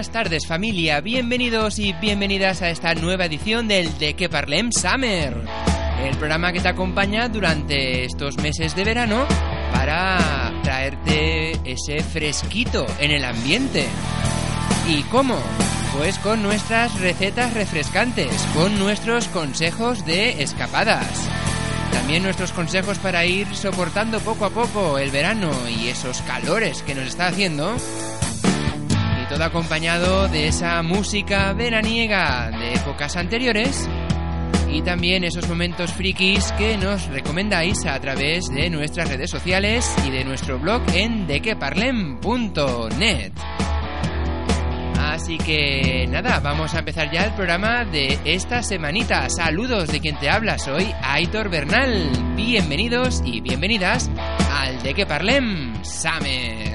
buenas tardes familia, bienvenidos y bienvenidas a esta nueva edición del De que Parlem Summer, el programa que te acompaña durante estos meses de verano para traerte ese fresquito en el ambiente. ¿Y cómo? Pues con nuestras recetas refrescantes, con nuestros consejos de escapadas. También nuestros consejos para ir soportando poco a poco el verano y esos calores que nos está haciendo todo acompañado de esa música veraniega de épocas anteriores y también esos momentos frikis que nos recomendáis a través de nuestras redes sociales y de nuestro blog en dequeparlem.net. Así que nada, vamos a empezar ya el programa de esta semanita. Saludos de quien te habla, soy Aitor Bernal. Bienvenidos y bienvenidas al De Que Parlem Summer.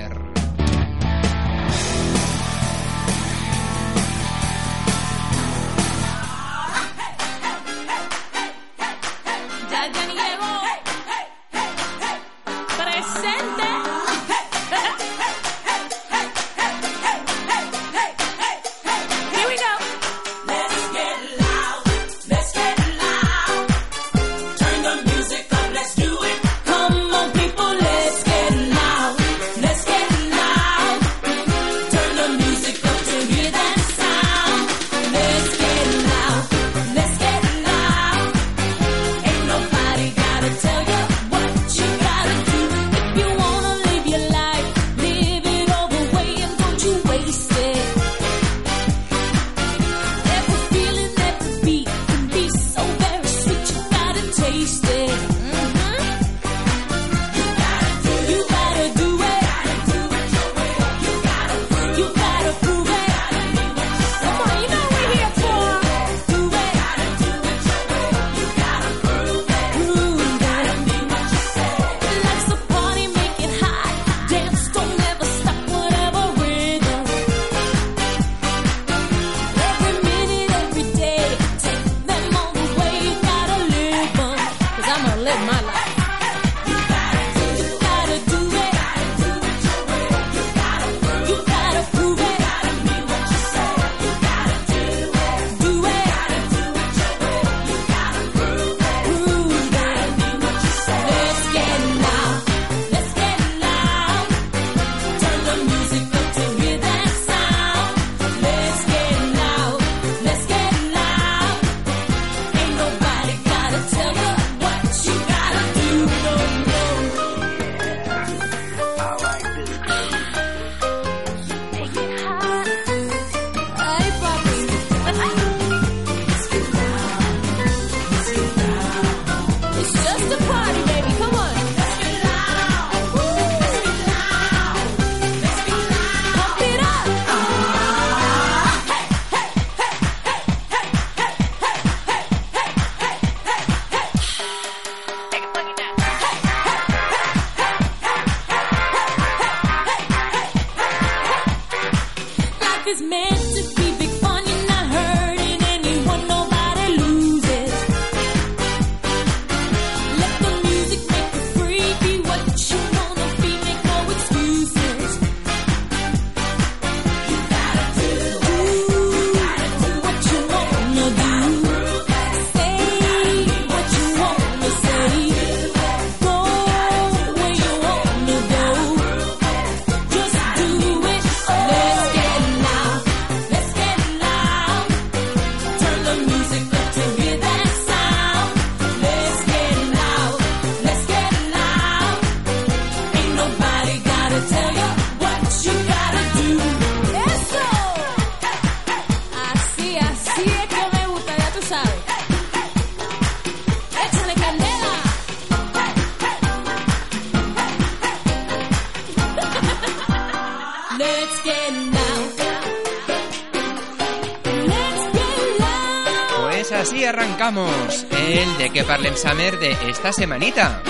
Summer de esta semanita.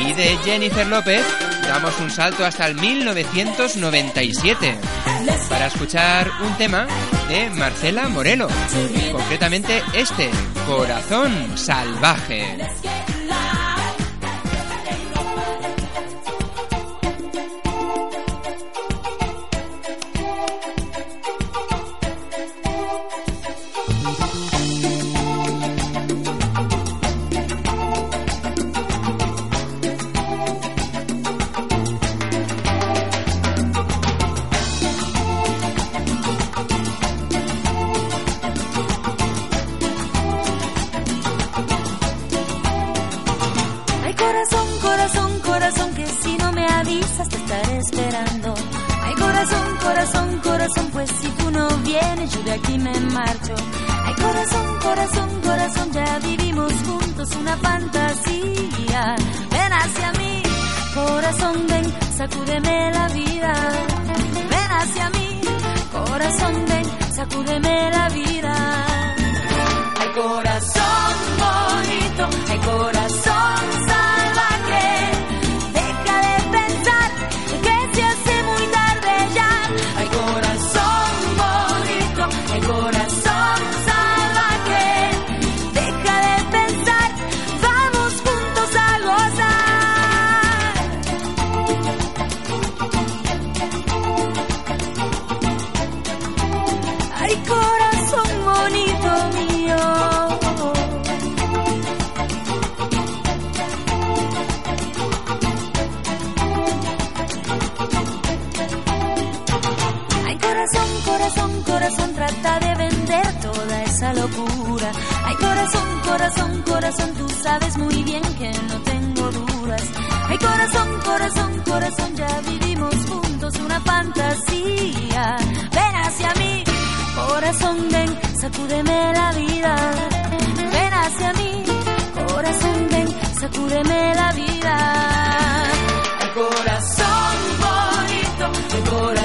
Y de Jennifer López damos un salto hasta el 1997 para escuchar un tema de Marcela Morelo, concretamente este, Corazón Salvaje. Pues si tú no vienes yo de aquí me marcho. Ay corazón, corazón, corazón, ya vivimos juntos una fantasía. Ven hacia mí, corazón, ven, sacúdeme la vida. Ven hacia mí, corazón, ven, sacúdeme la vida. Ay corazón bonito, ay corazón corazón, tú sabes muy bien que no tengo dudas. Ay, corazón, corazón, corazón, ya vivimos juntos una fantasía. Ven hacia mí, corazón, ven, sacúdeme la vida. Ven hacia mí, corazón, ven, sacúdeme la vida. Ay, corazón bonito, ay, corazón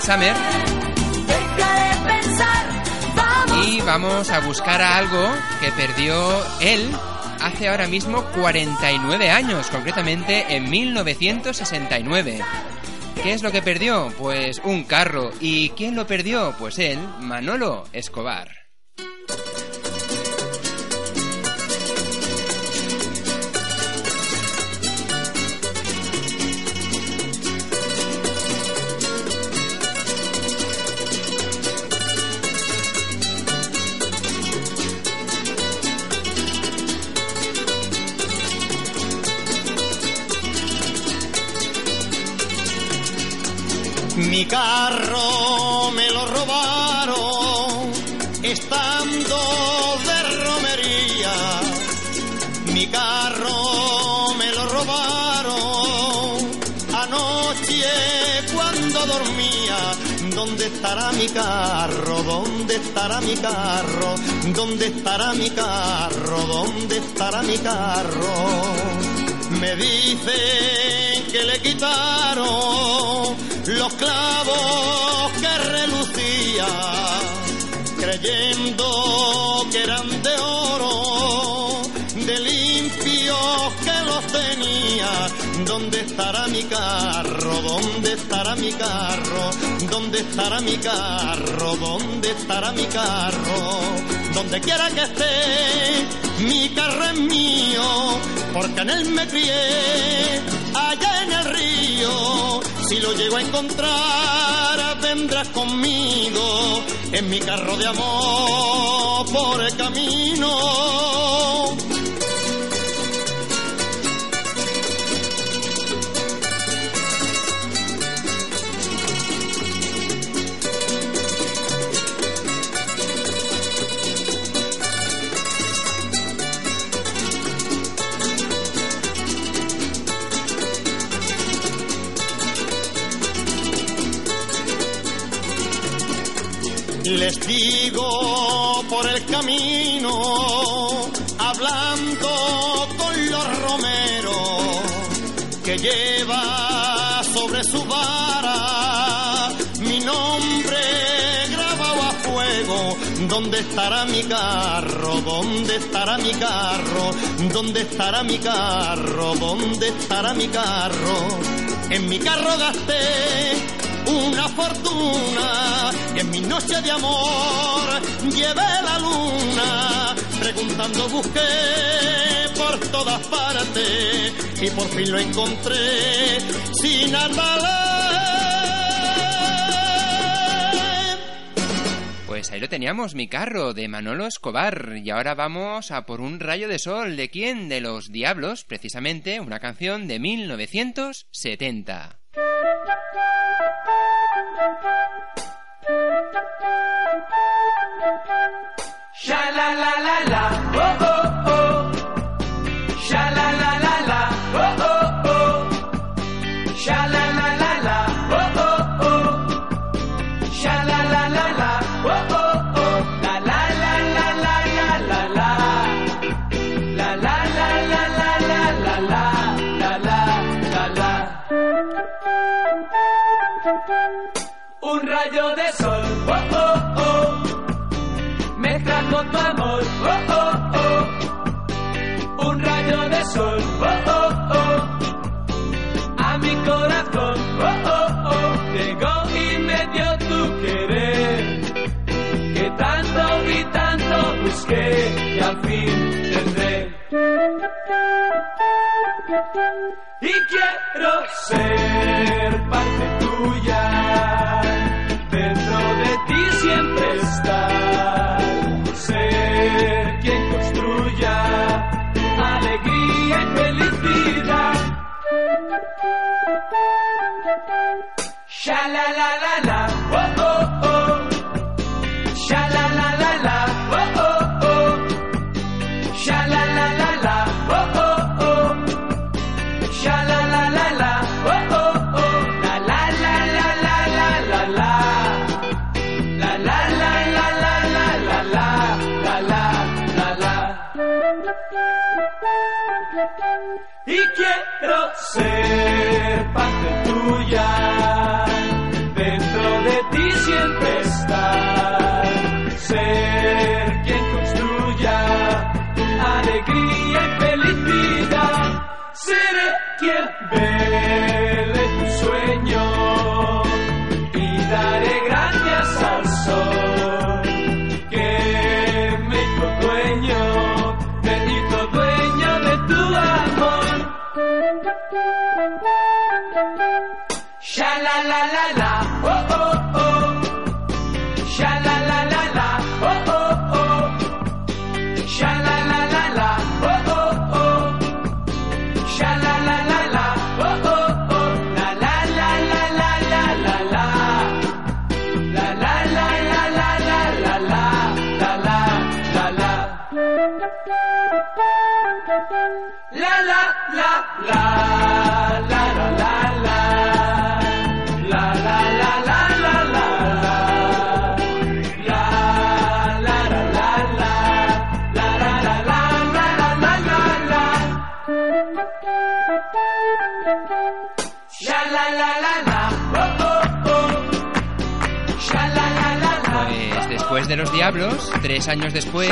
Summer. Y vamos a buscar a algo que perdió él hace ahora mismo 49 años, concretamente en 1969. ¿Qué es lo que perdió? Pues un carro. ¿Y quién lo perdió? Pues él, Manolo Escobar. Mi carro me lo robaron estando de romería. Mi carro me lo robaron anoche cuando dormía. ¿Dónde estará mi carro? ¿Dónde estará mi carro? ¿Dónde estará mi carro? ¿Dónde estará mi carro? Me dicen que le los clavos que relucía, creyendo que eran de oro, de limpios que los tenía ¿dónde estará mi carro? ¿Dónde estará mi carro? ¿Dónde estará mi carro? ¿Dónde estará mi carro? Donde quiera que esté, mi carro es mío, porque en él me crié, allá en el río. Si lo llego a encontrar, vendrás conmigo en mi carro de amor por el camino. Les digo por el camino, hablando con los romeros, que lleva sobre su vara mi nombre grabado a fuego. ¿Dónde estará mi carro? ¿Dónde estará mi carro? ¿Dónde estará mi carro? ¿Dónde estará mi carro? En mi carro gasté una fortuna y en mi noche de amor llevé la luna preguntando busqué por todas partes y por fin lo encontré sin andar Pues ahí lo teníamos, mi carro, de Manolo Escobar. Y ahora vamos a por un rayo de sol. ¿De quién? De los Diablos, precisamente, una canción de 1970. Oh oh. Y quiero ser parte tuya. Pues después de los Diablos, tres años después,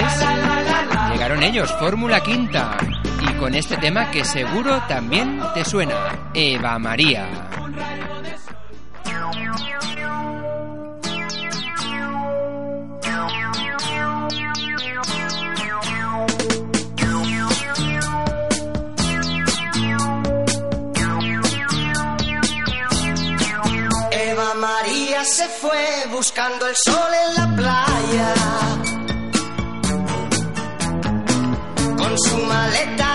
llegaron ellos, Fórmula Quinta. ¿Y con este tema que seguro también te suena, Eva María. Se fue buscando el sol en la playa. Con su maleta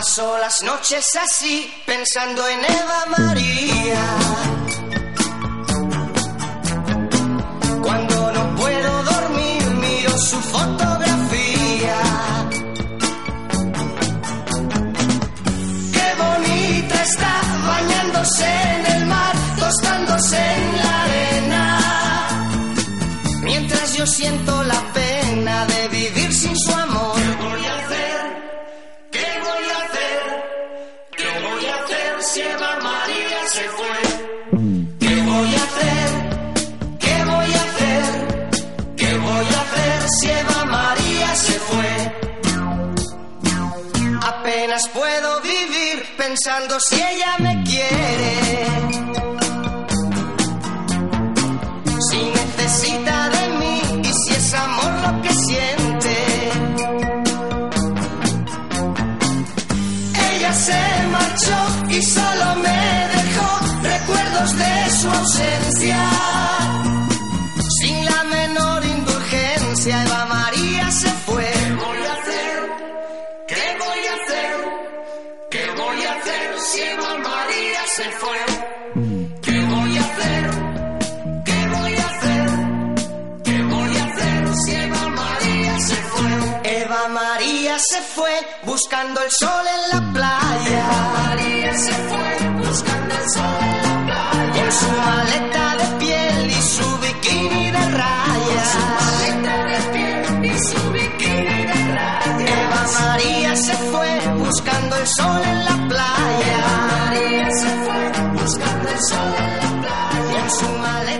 Paso las noches así, pensando en Eva María. Cuando no puedo dormir, miro su fotografía. Qué bonita está bañándose en el mar, tostándose en Apenas puedo vivir pensando si ella me quiere. Se fue buscando el sol en la playa. María se fue buscando el sol en la playa. Con su maleta de piel y su bikini de rayas. Su maleta de piel y su bikini de rayas. Eva María se fue buscando el sol en la playa. Eva María se fue buscando el sol en la playa. Con su maleta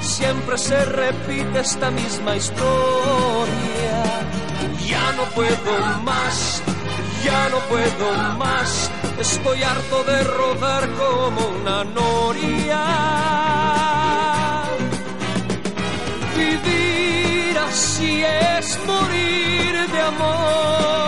Siempre se repite esta misma historia. Ya no puedo más, ya no puedo más. Estoy harto de rodar como una noria. Vivir así es morir de amor.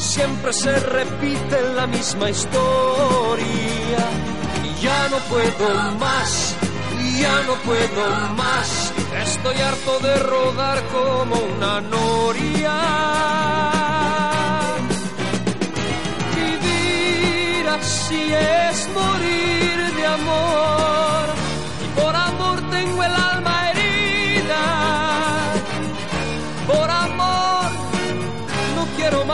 Siempre se repite la misma historia. Ya no puedo más, ya no puedo más. Estoy harto de rodar como una noria. Vivir así es morir de amor. Y por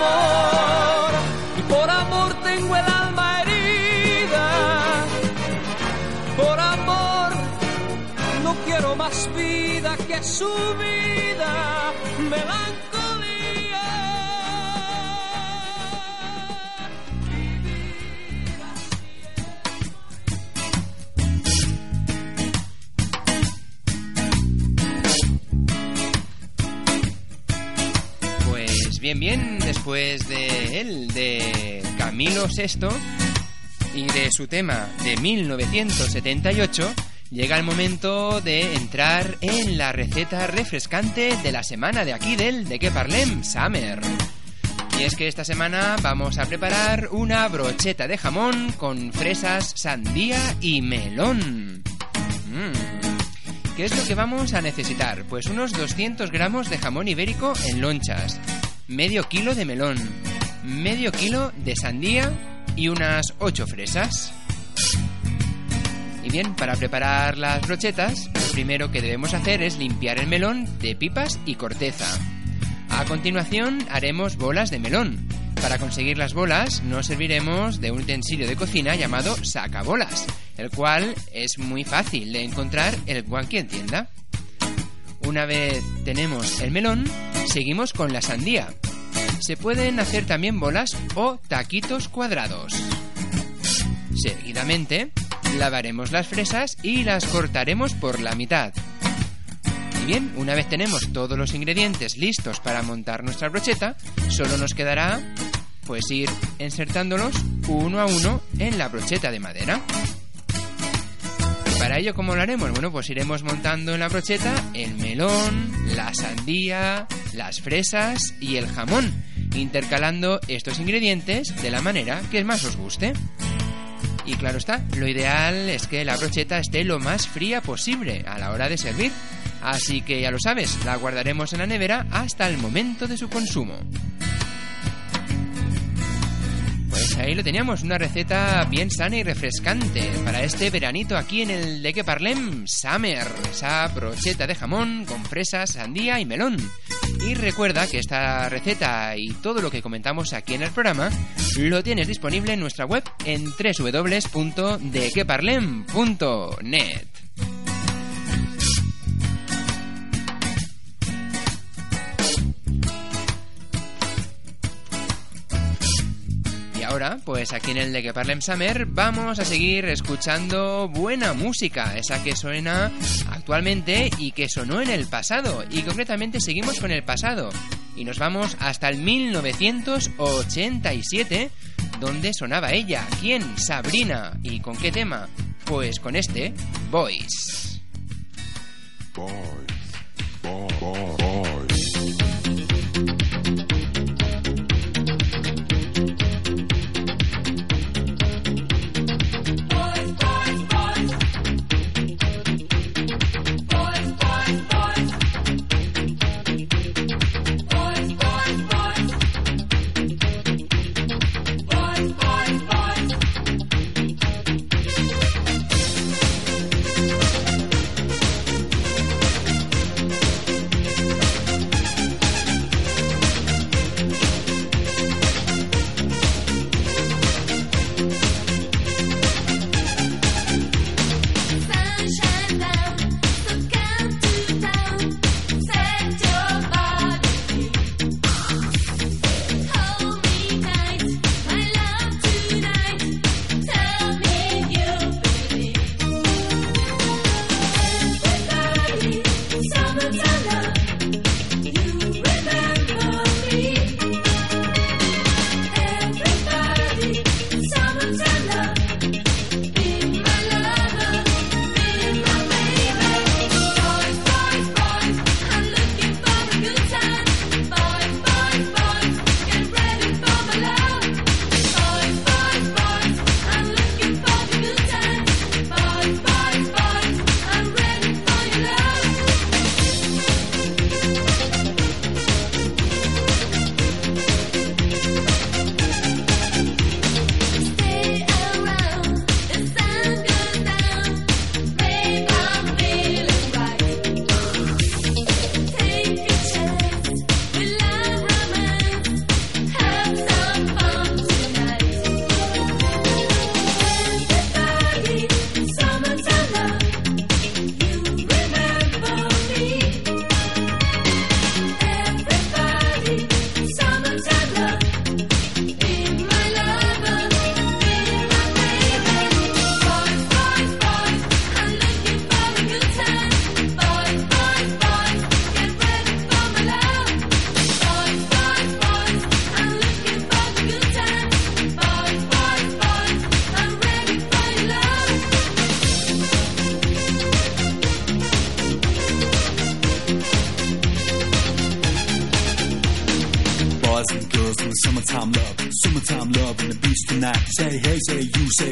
Amor. Y por amor tengo el alma herida. Por amor no quiero más vida que su vida. Melancolía. Pues bien, bien, después de él, de Camilo VI y de su tema de 1978, llega el momento de entrar en la receta refrescante de la semana de aquí del De que Parlem Summer. Y es que esta semana vamos a preparar una brocheta de jamón con fresas, sandía y melón. Mm. ¿Qué es lo que vamos a necesitar? Pues unos 200 gramos de jamón ibérico en lonchas, medio kilo de melón, medio kilo de sandía y unas 8 fresas. Y bien, para preparar las brochetas, lo primero que debemos hacer es limpiar el melón de pipas y corteza. A continuación haremos bolas de melón. Para conseguir las bolas nos serviremos de un utensilio de cocina llamado sacabolas, el cual es muy fácil de encontrar en cualquier tienda. Una vez tenemos el melón, seguimos con la sandía. Se pueden hacer también bolas o taquitos cuadrados. Seguidamente, lavaremos las fresas y las cortaremos por la mitad. Y bien, una vez tenemos todos los ingredientes listos para montar nuestra brocheta, solo nos quedará pues ir insertándolos uno a uno en la brocheta de madera. Para ello, ¿cómo lo haremos? Bueno, pues iremos montando en la brocheta el melón, la sandía, las fresas y el jamón, intercalando estos ingredientes de la manera que más os guste. Y claro está, lo ideal es que la brocheta esté lo más fría posible a la hora de servir. Así que ya lo sabes, la guardaremos en la nevera hasta el momento de su consumo. Pues ahí lo teníamos, una receta bien sana y refrescante para este veranito aquí en el de que parlem Summer, esa brocheta de jamón con fresas, sandía y melón. Y recuerda que esta receta y todo lo que comentamos aquí en el programa lo tienes disponible en nuestra web en www.dequeparlem.net. pues aquí en el de que Parlem Summer vamos a seguir escuchando buena música, esa que suena actualmente y que sonó en el pasado. Y concretamente seguimos con el pasado. Y nos vamos hasta el 1987, donde sonaba ella. ¿Quién? Sabrina. ¿Y con qué tema? Pues con este, Boys. Boys, Hey, say you, say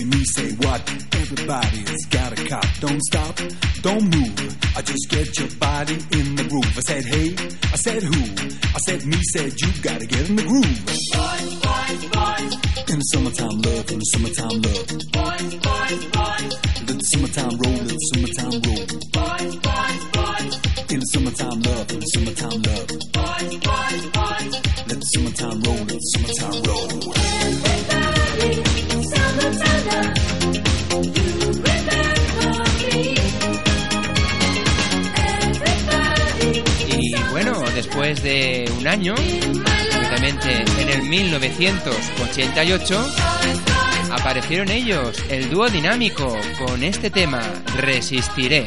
1988, aparecieron ellos, el dúo dinámico, con este tema, Resistiré.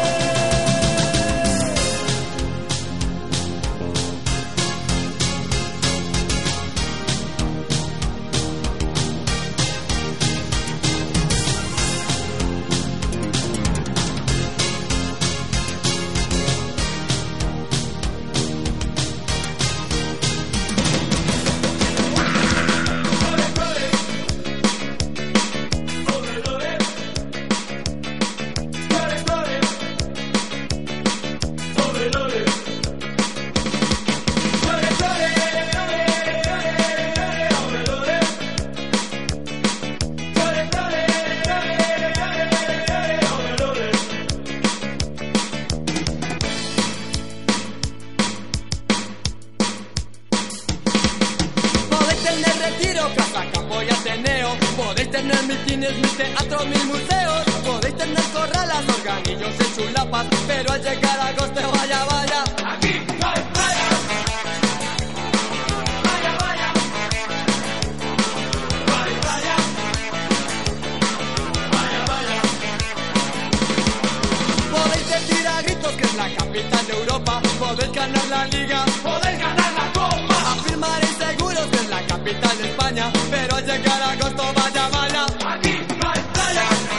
La capital de Europa. Podéis ganar la liga. Podéis ganar la copa. Afirmaréis seguros que es la capital de España. Pero al llegar a agosto, vaya, vaya. Aquí no hay.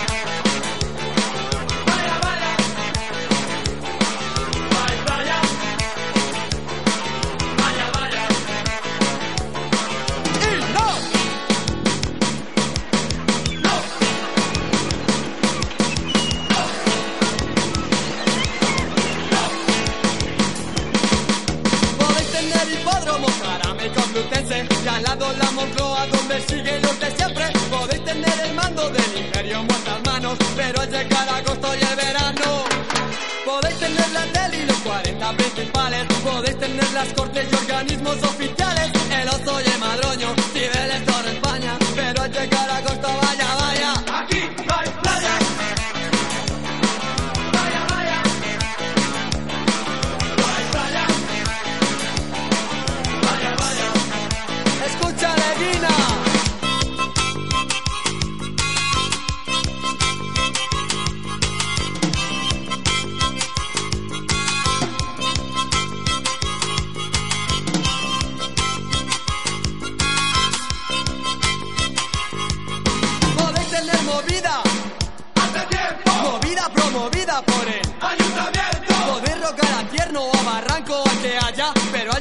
Complutense. Y al lado la Moncloa donde siguen los de siempre. Podéis tener el mando del imperio en vuestras manos Pero al llegar agosto y el verano Podéis tener la tele y los 40 principales. Podéis tener las cortes y organismos oficiales. El oso y el madroño, Cibeles, Torre España Pero al llegar agosto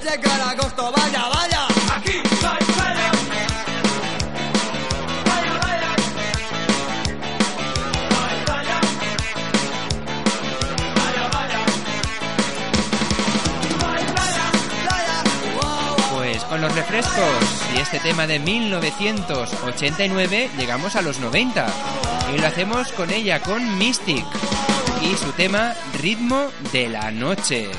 llegar agosto vaya, vaya. Aquí playa. Vaya, vaya. Vaya, vaya. Hay playa. Playa, wow, Pues con los refrescos y este tema de 1989 llegamos a los 90 y lo hacemos con ella, con Mystic y su tema Ritmo de la Noche.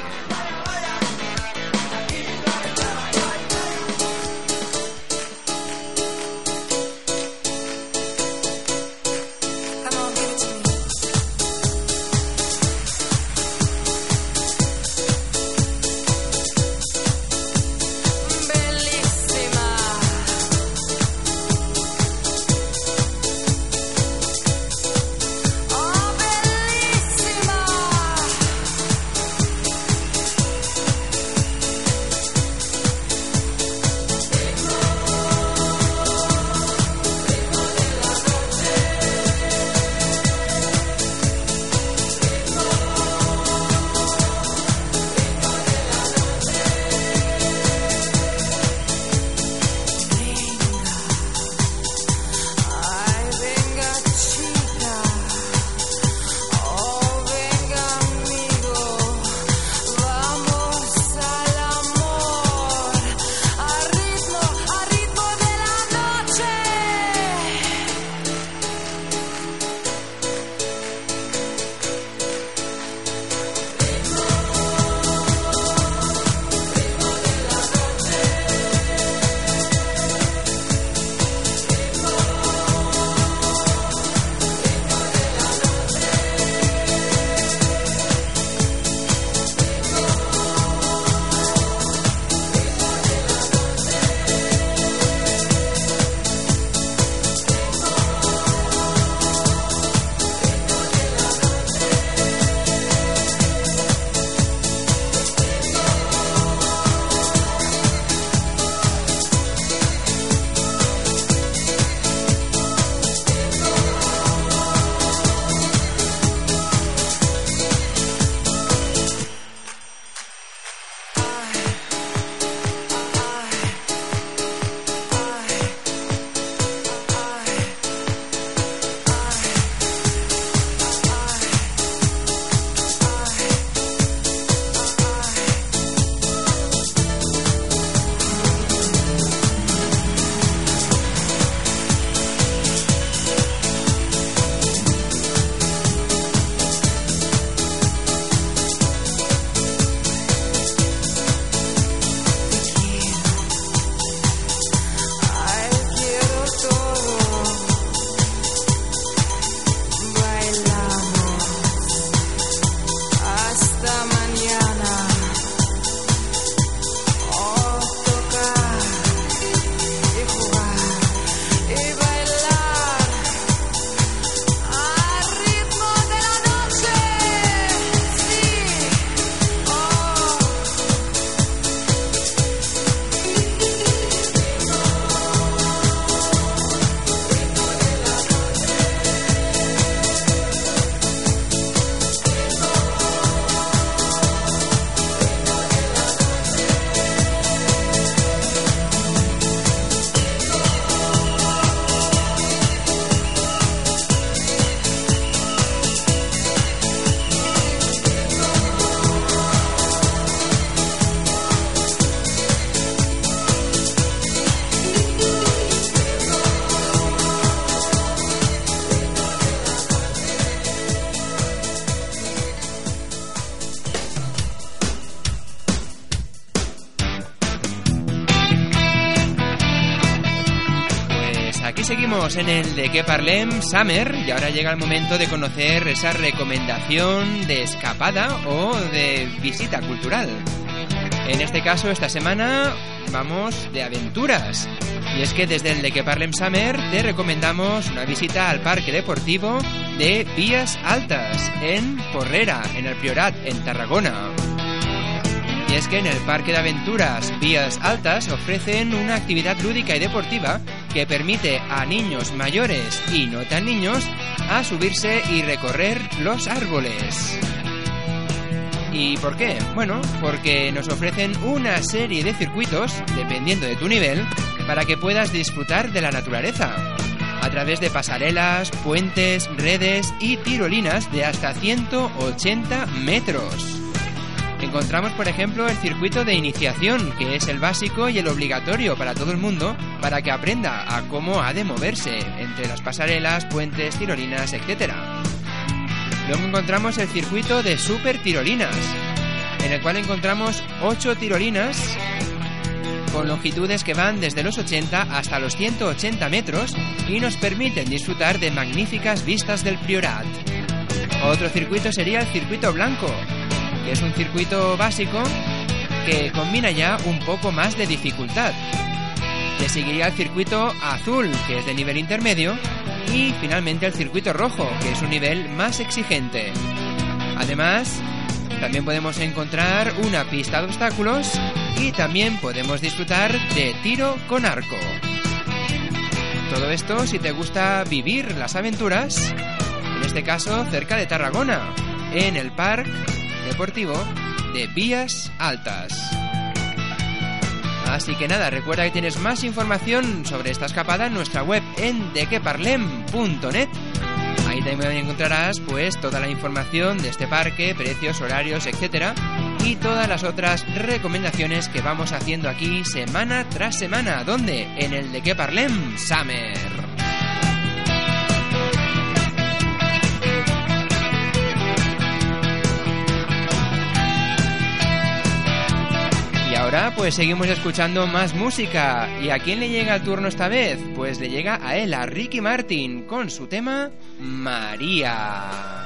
Seguimos en el de que parlem Summer y ahora llega el momento de conocer esa recomendación de escapada o de visita cultural. En este caso, esta semana vamos de aventuras. Y es que desde el de que parlem Summer te recomendamos una visita al parque deportivo de Vías Altas en Porrera, en el Priorat, en Tarragona. Y es que en el Parque de Aventuras Vías Altas ofrecen una actividad lúdica y deportiva que permite a niños mayores y no tan niños a subirse y recorrer los árboles. ¿Y por qué? Bueno, porque nos ofrecen una serie de circuitos, dependiendo de tu nivel, para que puedas disfrutar de la naturaleza. A través de pasarelas, puentes, redes y tirolinas de hasta 180 metros. Encontramos, por ejemplo, el circuito de iniciación, que es el básico y el obligatorio para todo el mundo, para que aprenda a cómo ha de moverse entre las pasarelas, puentes, tirolinas, etc. Luego encontramos el circuito de super tirolinas, en el cual encontramos 8 tirolinas con longitudes que van desde los 80 hasta los 180 metros y nos permiten disfrutar de magníficas vistas del Priorat. Otro circuito sería el circuito blanco, que es un circuito básico que combina ya un poco más de dificultad. Le seguiría el circuito azul, que es de nivel intermedio, y finalmente el circuito rojo, que es un nivel más exigente. Además, también podemos encontrar una pista de obstáculos y también podemos disfrutar de tiro con arco. Todo esto si te gusta vivir las aventuras, en este caso cerca de Tarragona, en el Parque Deportivo de Vías Altas. Así que nada, recuerda que tienes más información sobre esta escapada en nuestra web en dequeparlem.net. Ahí también encontrarás pues toda la información de este parque, precios, horarios, etcétera, y todas las otras recomendaciones que vamos haciendo aquí semana tras semana. ¿Dónde? En el de que Parlem Summer. Pues seguimos escuchando más música. ¿Y a quién le llega el turno esta vez? Pues le llega a él, a Ricky Martin, con su tema María.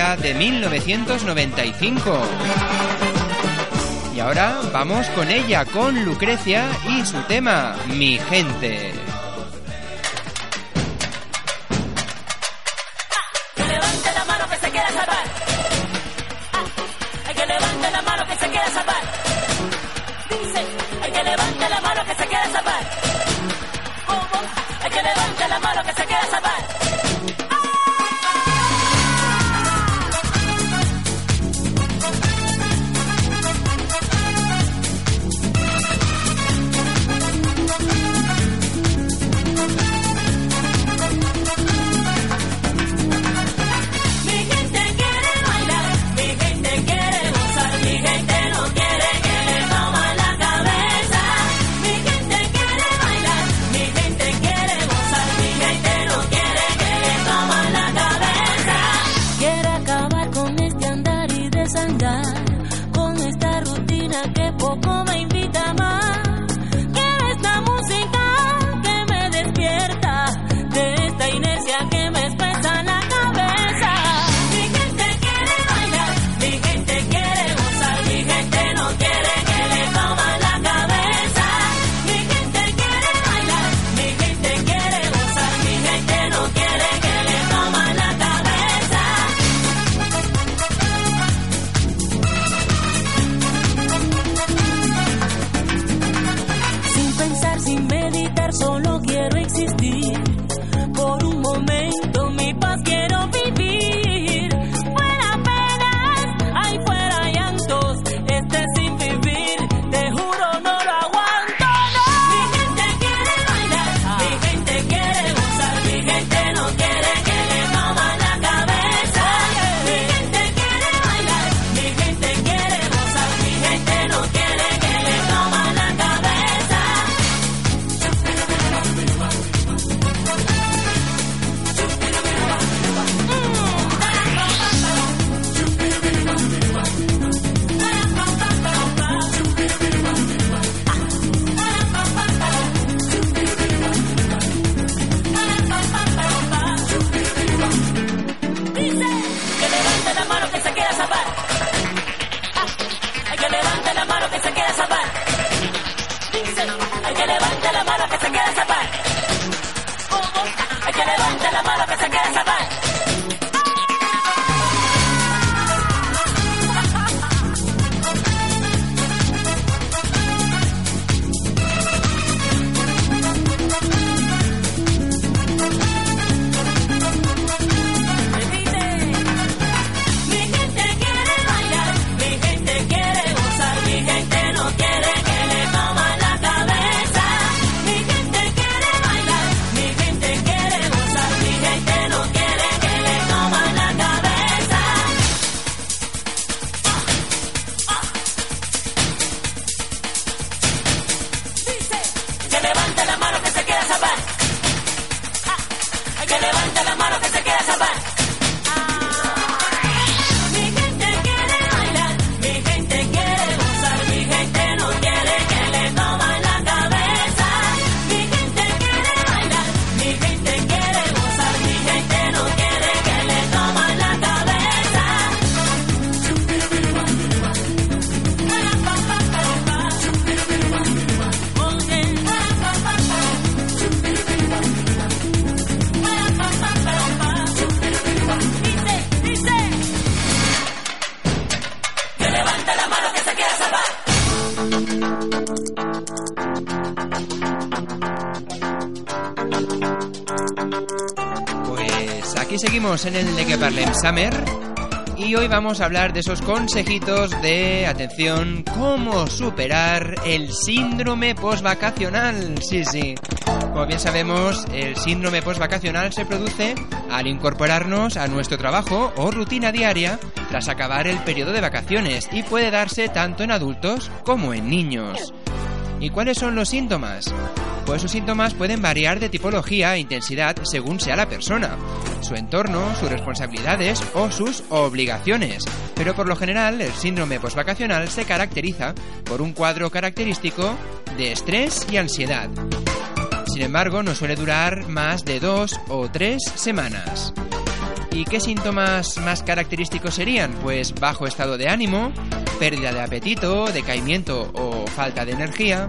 De 1995. Y ahora vamos con ella, con Lucrecia y su tema, Mi gente. Summer y hoy vamos a hablar de esos consejitos de atención, cómo superar el síndrome postvacacional. Sí, sí. Como bien sabemos, el síndrome postvacacional se produce al incorporarnos a nuestro trabajo o rutina diaria tras acabar el periodo de vacaciones y puede darse tanto en adultos como en niños. ¿Y cuáles son los síntomas? Pues sus síntomas pueden variar de tipología e intensidad según sea la persona su entorno, sus responsabilidades o sus obligaciones. Pero por lo general, el síndrome postvacacional se caracteriza por un cuadro característico de estrés y ansiedad. Sin embargo, no suele durar más de dos o tres semanas. ¿Y qué síntomas más característicos serían? Pues bajo estado de ánimo, pérdida de apetito, decaimiento o falta de energía,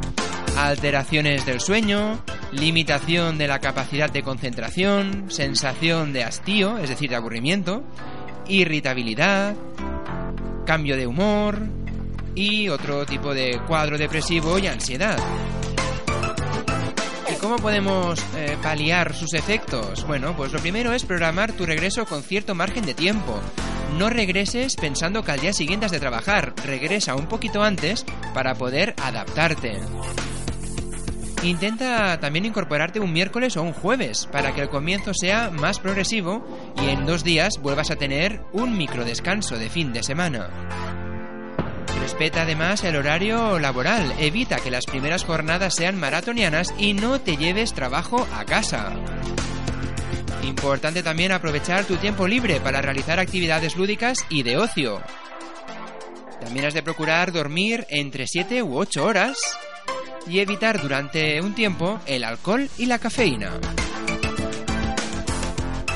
alteraciones del sueño, limitación de la capacidad de concentración, sensación de hastío, es decir, de aburrimiento, irritabilidad, cambio de humor y otro tipo de cuadro depresivo y ansiedad. ¿Y cómo podemos eh, paliar sus efectos? Bueno, pues lo primero es programar tu regreso con cierto margen de tiempo. No regreses pensando que al día siguiente has de trabajar, regresa un poquito antes para poder adaptarte. Intenta también incorporarte un miércoles o un jueves para que el comienzo sea más progresivo y en dos días vuelvas a tener un micro descanso de fin de semana. Respeta además el horario laboral, evita que las primeras jornadas sean maratonianas y no te lleves trabajo a casa. Importante también aprovechar tu tiempo libre para realizar actividades lúdicas y de ocio. También has de procurar dormir entre 7 u 8 horas y evitar durante un tiempo el alcohol y la cafeína.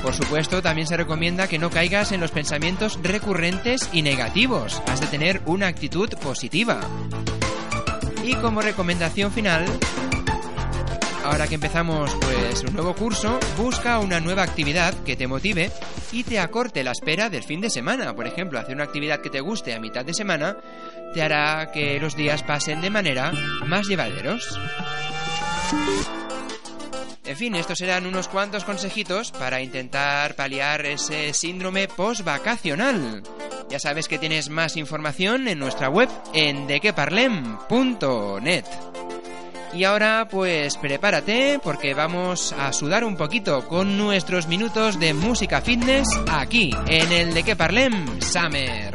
Por supuesto, también se recomienda que no caigas en los pensamientos recurrentes y negativos. Has de tener una actitud positiva. Y como recomendación final, ahora que empezamos pues un nuevo curso, busca una nueva actividad que te motive y te acorte la espera del fin de semana. Por ejemplo, hacer una actividad que te guste a mitad de semana te hará que los días pasen de manera más llevaderos. En fin, estos eran unos cuantos consejitos para intentar paliar ese síndrome post-vacacional. Ya sabes que tienes más información en nuestra web en dequeparlem.net. Y ahora pues prepárate porque vamos a sudar un poquito con nuestros minutos de música fitness aquí en el De Que Parlem Summer.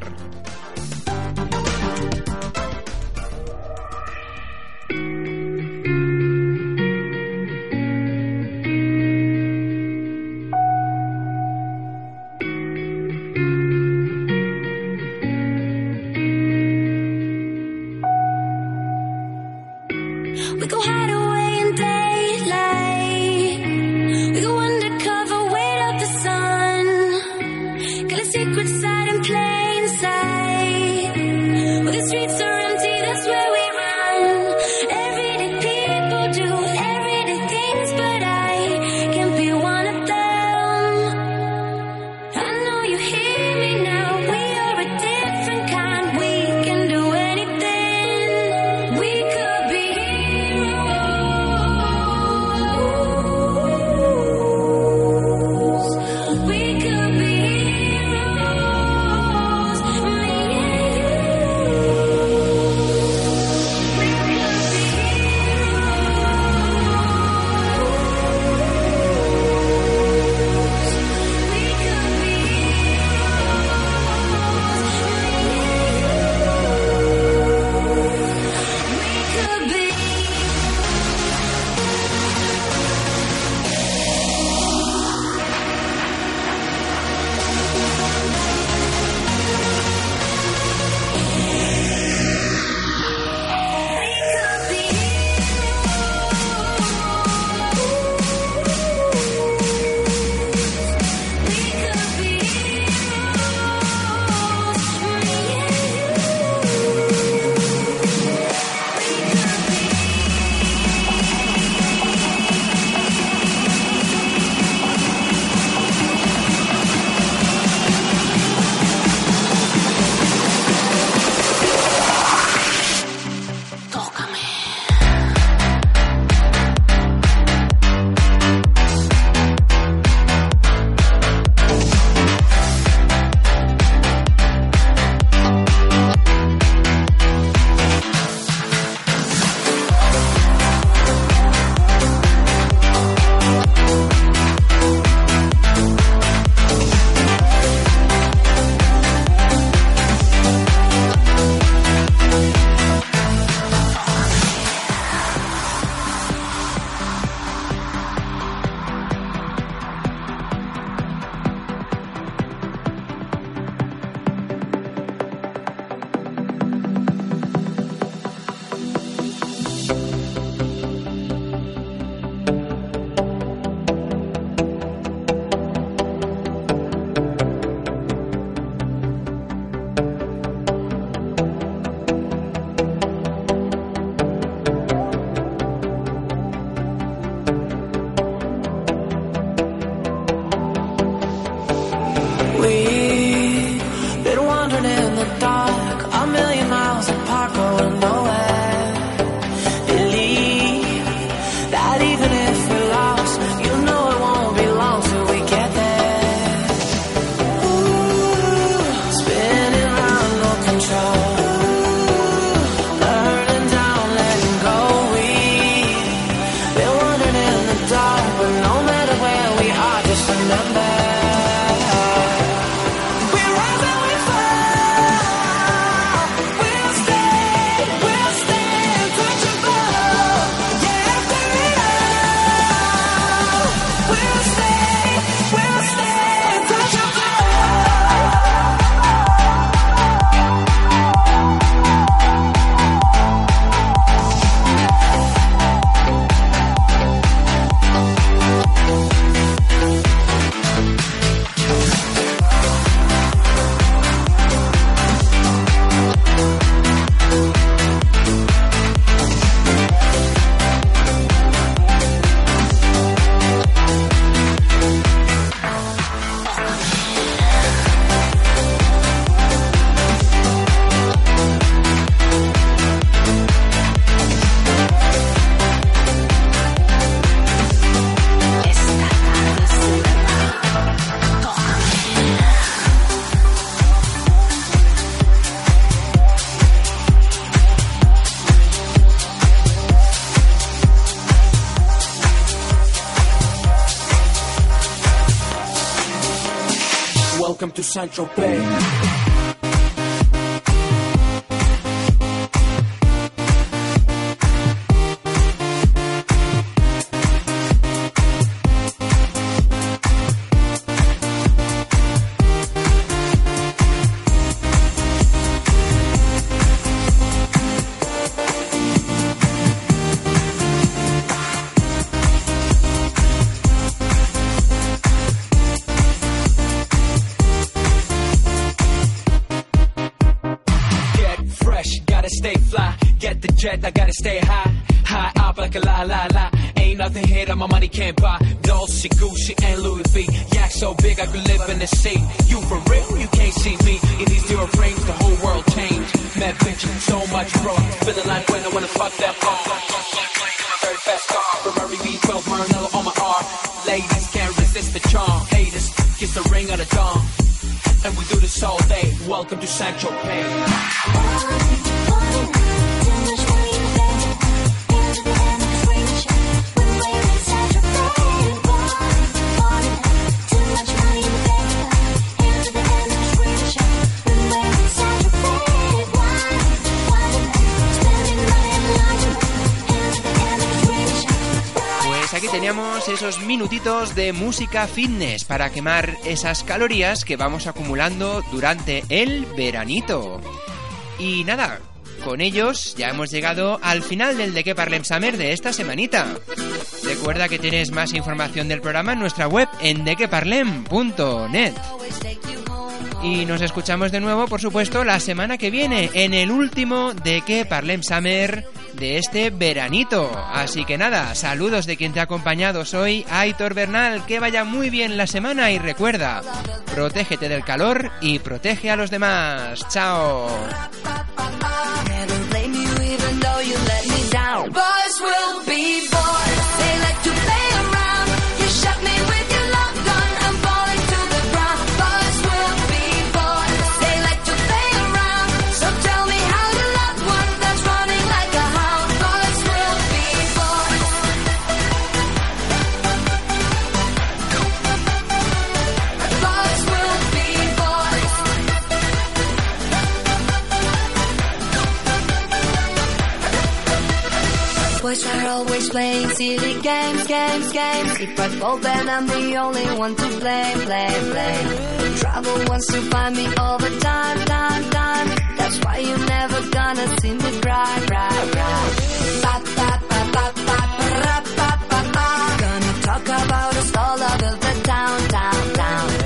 to Saint-Tropez. Mad bitches, so much bro. Feeling like when I wanna fuck them all. Very fast car, Ferrari V12, Maranello on my arm. Ladies can't resist the charm. Haters, kiss the ring of the dawn. And we do this all day. Welcome to Saint Tropez. Esos minutitos de música fitness para quemar esas calorías que vamos acumulando durante el veranito. Y nada, con ellos ya hemos llegado al final del De Que Parlem Summer de esta semanita. Recuerda que tienes más información del programa en nuestra web en dequeparlem.net. Y nos escuchamos de nuevo, por supuesto, la semana que viene en el último De Que Parlem Summer de este veranito. Así que nada, saludos de quien te ha acompañado. Soy Aitor Bernal. Que vaya muy bien la semana y recuerda, protégete del calor y protege a los demás. Chao. Boys are always playing silly games, games, games. If I fall, then I'm the only one to blame, blame, blame. Trouble wants to find me all the time, time, time. That's why you're never gonna see me cry, cry, cry. Ba, ba, ba, ba, ba, ba, ba, ba. Gonna talk about us all over the town, town, town.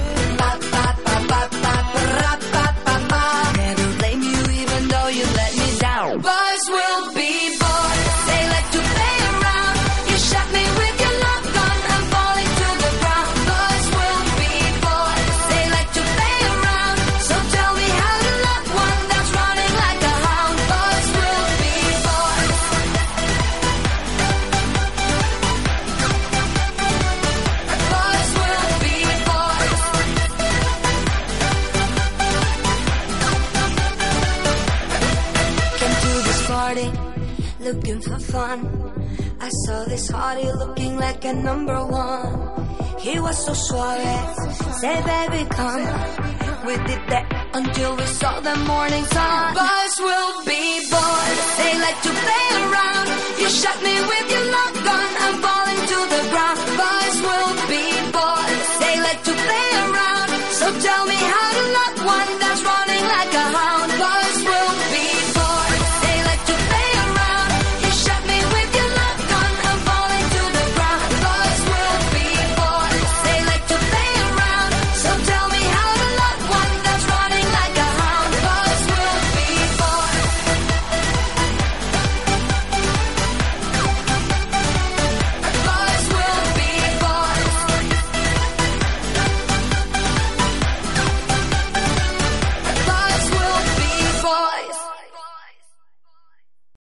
I saw this hottie looking like a number one. He was so suave, say baby come. We did that until we saw the morning sun. Boys will be boys, they like to play around. You shot me with your love gun, I'm falling to the ground. Boys will be boys, they like to play around. So tell me how to love one that's running like a hound.